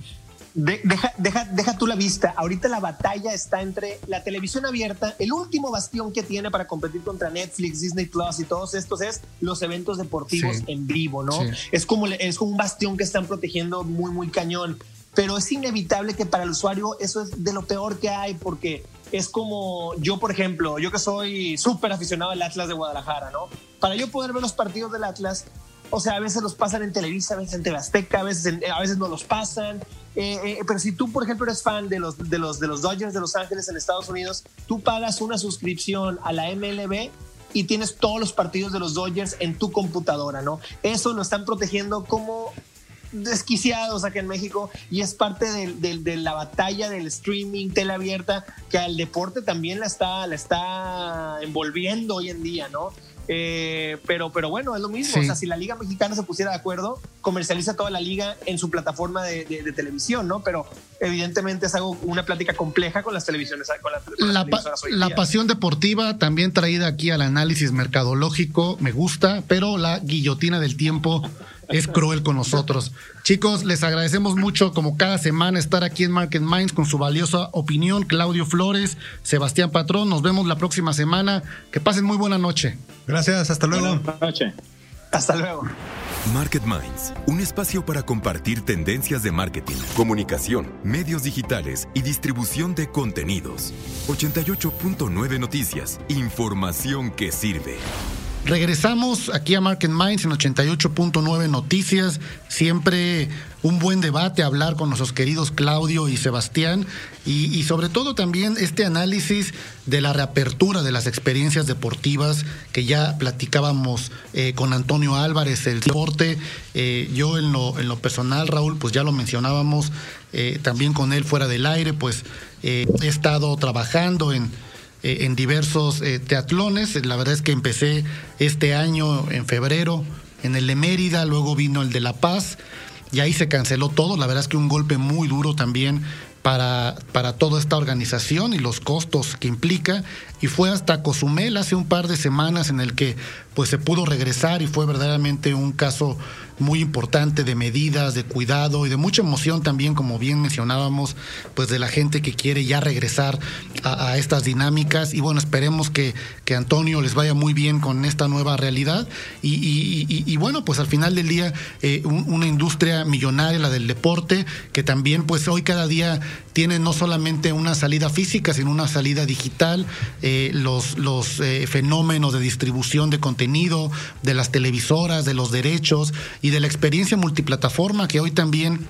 Deja, deja, deja tú la vista. Ahorita la batalla está entre la televisión abierta, el último bastión que tiene para competir contra Netflix, Disney Plus y todos estos es los eventos deportivos en vivo, ¿no? Es, como, es como un bastión que están protegiendo muy, muy cañón. Pero es inevitable que para el usuario eso es de lo peor que hay porque es como yo, por ejemplo, yo que soy súper aficionado al Atlas de Guadalajara, ¿no? Para yo poder ver los partidos del Atlas, o sea, a veces los pasan en Televisa, a veces en TV Azteca, a veces, a veces no los pasan. Eh, eh, pero si tú, por ejemplo, eres fan de los, de, los, de los Dodgers de Los Ángeles en Estados Unidos, tú pagas una suscripción a la MLB y tienes todos los partidos de los Dodgers en tu computadora, ¿no? Eso lo están protegiendo como desquiciados aquí en México y es parte de, de, la batalla del streaming, tele abierta, que al deporte también la está, la está envolviendo hoy en día, ¿no? Eh, pero, pero bueno, es lo mismo. O sea, si la Liga Mexicana se pusiera de acuerdo, comercializa toda la liga en su plataforma de, televisión, ¿no? Pero evidentemente es algo, una plática compleja con las televisiones. Con la, la pasión deportiva también traída aquí al análisis mercadológico me gusta, pero la guillotina del tiempo es cruel con nosotros. Chicos, les agradecemos mucho como cada semana estar aquí en Market Minds con su valiosa opinión. Claudio Flores, Sebastián Patrón, nos vemos la próxima semana. Que pasen muy buena noche. Gracias, hasta luego. Buenas noches. Hasta luego. Market Minds, un espacio para compartir tendencias de marketing, comunicación, medios digitales y distribución de contenidos. 88.9 Noticias, información que sirve. Regresamos aquí a Market Minds en 88.9 Noticias. Siempre un buen debate, hablar con nuestros queridos Claudio y Sebastián. Y, sobre todo también este análisis de la reapertura de las experiencias deportivas que ya platicábamos eh, con Antonio Álvarez, el deporte. Eh, yo en lo, en lo personal, Raúl, pues ya lo mencionábamos eh, también con él fuera del aire, pues he estado trabajando en eh, en diversos eh, teatlones. La verdad es que empecé este año en febrero en el de Mérida, luego vino el de La Paz y ahí se canceló todo. La verdad es que un golpe muy duro también para, para toda esta organización y los costos que implica. Y fue hasta Cozumel hace un par de semanas en el que pues se pudo regresar y fue verdaderamente un caso muy importante de medidas, de cuidado y de mucha emoción también, como bien mencionábamos, pues de la gente que quiere ya regresar a, estas dinámicas. Y bueno, esperemos que, que, Antonio les vaya muy bien con esta nueva realidad. Y, bueno, pues al final del día, eh, una industria millonaria, la del deporte, que también pues hoy cada día tiene no solamente una salida física, sino una salida digital, eh, los, los eh, fenómenos de distribución de contenido, de las televisoras, de los derechos y de la experiencia multiplataforma que hoy también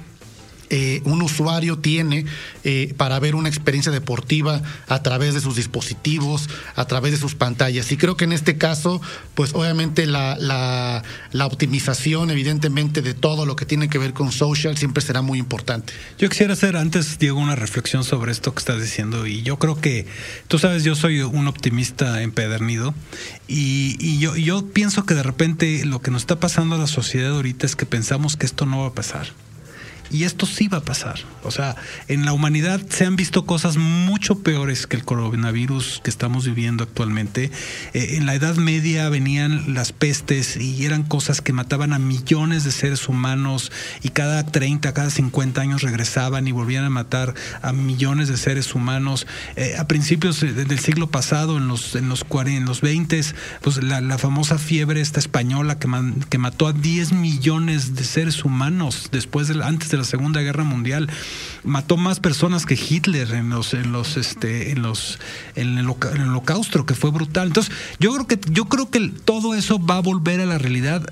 eh, un usuario tiene eh, para ver una experiencia deportiva a través de sus dispositivos, a través de sus pantallas. Y creo que en este caso, pues obviamente la, la, optimización, evidentemente, de todo lo que tiene que ver con social siempre será muy importante. Yo quisiera hacer antes, Diego, una reflexión sobre esto que estás diciendo. Y yo creo que, tú sabes, yo soy un optimista empedernido. Y, y yo, yo pienso que de repente lo que nos está pasando a la sociedad ahorita es que pensamos que esto no va a pasar. Y esto sí va a pasar. O sea, en la humanidad se han visto cosas mucho peores que el coronavirus que estamos viviendo actualmente. Eh, en la Edad Media venían las pestes y eran cosas que mataban a millones de seres humanos y cada 30, cada 50 años regresaban y volvían a matar a millones de seres humanos. Eh, a principios del siglo pasado, en los, en los, en los 20, pues la, famosa fiebre esta española que, que mató a 10 millones de seres humanos después de, antes la Segunda Guerra Mundial. Mató más personas que Hitler en los, en los, este, en los, en el, holocausto, que fue brutal. Entonces, yo creo que, yo creo que todo eso va a volver a la realidad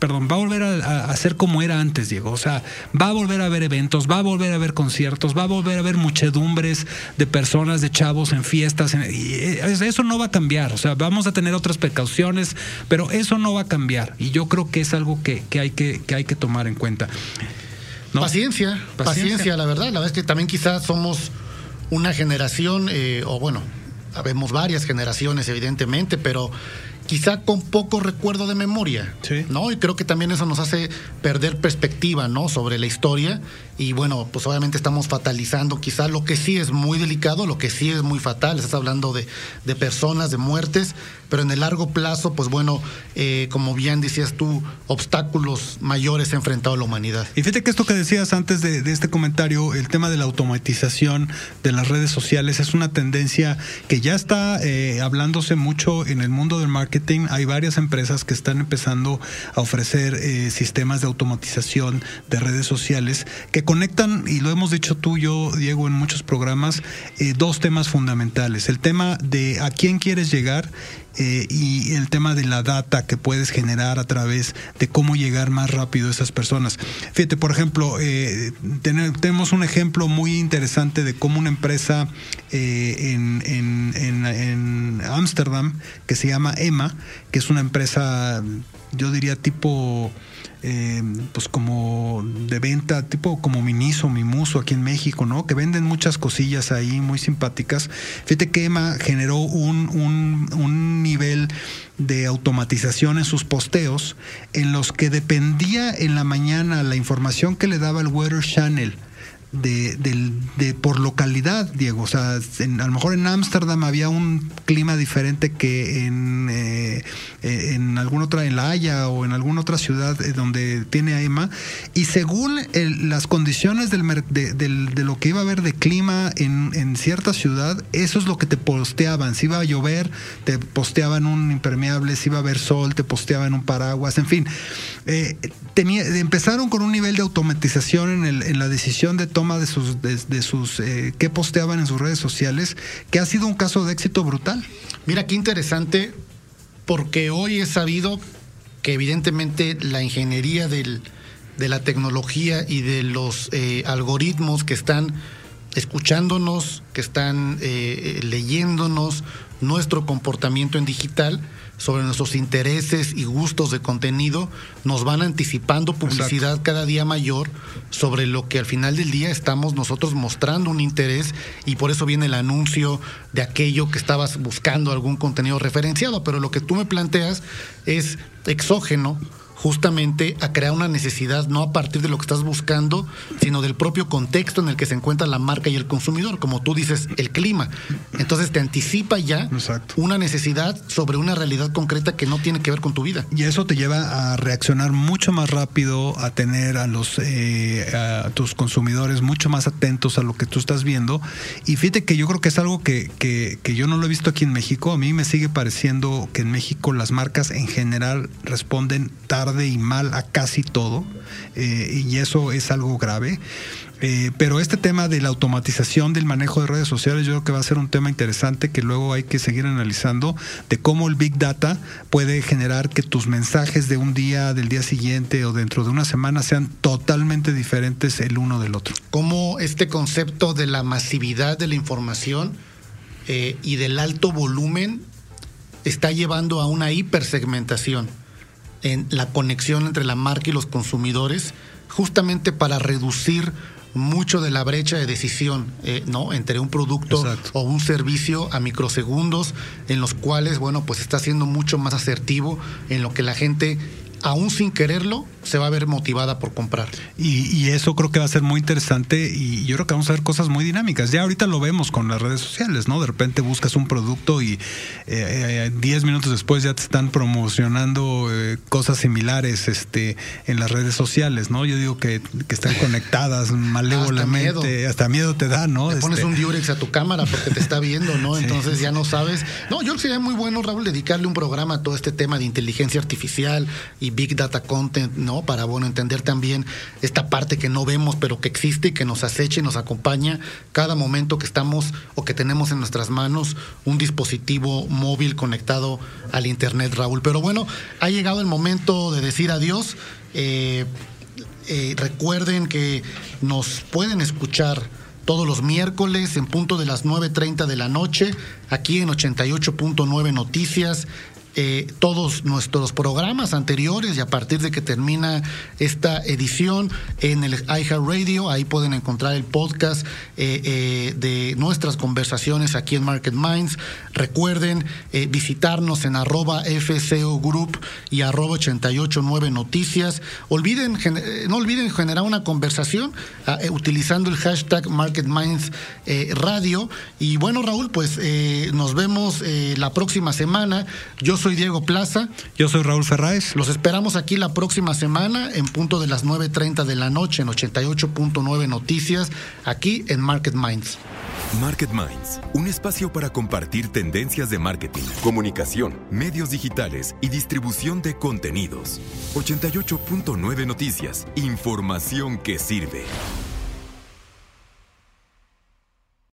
perdón, va a volver a, ser como era antes, Diego. O sea, va a volver a haber eventos, va a volver a haber conciertos, va a volver a haber muchedumbres de personas, de chavos en fiestas. y eso no va a cambiar. O sea, vamos a tener otras precauciones, pero eso no va a cambiar. Y yo creo que es algo que, hay, que, que hay que tomar en cuenta. Paciencia, paciencia, la verdad. La verdad es que también quizás somos una generación, eh, o bueno, habemos varias generaciones, evidentemente, pero quizá con poco recuerdo de memoria, ¿no? Y creo que también eso nos hace perder perspectiva, ¿no? Sobre la historia y bueno, pues obviamente estamos fatalizando quizá lo que sí es muy delicado, lo que sí es muy fatal, estás hablando de, de personas, de muertes, pero en el largo plazo, pues bueno, eh, como bien decías tú, obstáculos mayores ha enfrentado la humanidad. Y fíjate que esto que decías antes de, este comentario, el tema de la automatización de las redes sociales es una tendencia que ya está eh, hablándose mucho en el mundo del marketing. Hay varias empresas que están empezando a ofrecer eh, sistemas de automatización de redes sociales que conectan, y lo hemos dicho tú yo, Diego, en muchos programas, dos temas fundamentales. El tema de a quién quieres llegar eh, y el tema de la data que puedes generar a través de cómo llegar más rápido a esas personas. Fíjate, por ejemplo, eh, tenemos un ejemplo muy interesante de cómo una empresa eh, en Ámsterdam que se llama EMA, que es una empresa, yo diría tipo eh, pues como de venta, tipo como Miniso, Mimuso aquí en México, ¿no? Que venden muchas cosillas ahí muy simpáticas. Fíjate que Emma generó un, un, un nivel de automatización en sus posteos, en los que dependía en la mañana la información que le daba el Weather Channel de, por localidad, Diego. O sea, a lo mejor en Ámsterdam había un clima diferente que en, eh, eh, en alguna otra, en La Haya o en alguna otra ciudad eh, donde tiene AEMA. Y según las condiciones de, lo que iba a haber de clima en, en, cierta ciudad, eso es lo que te posteaban. Si iba a llover, te posteaban un impermeable. Si iba a haber sol, te posteaban un paraguas. En fin, tenía, empezaron con un nivel de automatización en, en la decisión de de sus, de, sus eh, que posteaban en sus redes sociales, que ha sido un caso de éxito brutal. Mira qué interesante, porque hoy es sabido que evidentemente la ingeniería del, de la tecnología y de los eh, algoritmos que están escuchándonos, que están eh, leyéndonos nuestro comportamiento en digital, sobre nuestros intereses y gustos de contenido, nos van anticipando publicidad cada día mayor sobre lo que al final del día estamos nosotros mostrando un interés y por eso viene el anuncio de aquello que estabas buscando algún contenido referenciado, pero lo que tú me planteas es exógeno justamente a crear una necesidad no a partir de lo que estás buscando, sino del propio contexto en el que se encuentra la marca y el consumidor, como tú dices, el clima. Entonces te anticipa ya una necesidad sobre una realidad concreta que no tiene que ver con tu vida. Y eso te lleva a reaccionar mucho más rápido, a tener a los eh, a tus consumidores mucho más atentos a lo que tú estás viendo. Y fíjate que yo creo que es algo que, que, que yo no lo he visto aquí en México. A mí me sigue pareciendo que en México las marcas en general responden tarde y mal a casi todo, eh, y eso es algo grave. Eh, pero este tema de la automatización del manejo de redes sociales yo creo que va a ser un tema interesante que luego hay que seguir analizando de cómo el Big Data puede generar que tus mensajes de un día, del día siguiente o dentro de una semana sean totalmente diferentes el uno del otro. Cómo este concepto de la masividad de la información eh, y del alto volumen está llevando a una hipersegmentación en la conexión entre la marca y los consumidores, justamente para reducir mucho de la brecha de decisión, eh, ¿no? Entre un producto o un servicio a microsegundos, en los cuales, bueno, pues está siendo mucho más asertivo en lo que la gente aún sin quererlo, se va a ver motivada por comprar. Y, eso creo que va a ser muy interesante y yo creo que vamos a ver cosas muy dinámicas. Ya ahorita lo vemos con las redes sociales, ¿no? De repente buscas un producto y 10 eh, eh, minutos después ya te están promocionando eh, cosas similares este, en las redes sociales, ¿no? Yo digo que, están conectadas malévolamente, hasta miedo, te da, ¿no? Te pones este un diurex a tu cámara porque te está viendo, ¿no? Entonces ya no sabes. No, yo creo que sería muy bueno, Raúl, dedicarle un programa a todo este tema de inteligencia artificial y Big Data Content, ¿no? Para, bueno, entender también esta parte que no vemos, pero que existe y que nos acecha y nos acompaña cada momento que estamos o que tenemos en nuestras manos un dispositivo móvil conectado al Internet, Raúl. Pero bueno, ha llegado el momento de decir adiós. Eh, eh, recuerden que nos pueden escuchar todos los miércoles en punto de las 9.30 de la noche, aquí en 88.9 Noticias, eh, todos nuestros programas anteriores y a partir de que termina esta edición en el iHeartRadio, ahí pueden encontrar el podcast eh, eh, de nuestras conversaciones aquí en Market Minds. Recuerden visitarnos en arroba FCO Group y arroba 889 Noticias. Olviden, no olviden generar una conversación ah, utilizando el hashtag Market Minds Radio. Y bueno, Raúl, pues nos vemos la próxima semana. Yo soy Diego Plaza. Yo soy Raúl Ferráez. Los esperamos aquí la próxima semana en punto de las 9.30 de la noche en 88.9 Noticias, aquí en Market Minds. Market Minds, un espacio para compartir tendencias de marketing, comunicación, medios digitales y distribución de contenidos. 88.9 Noticias, información que sirve.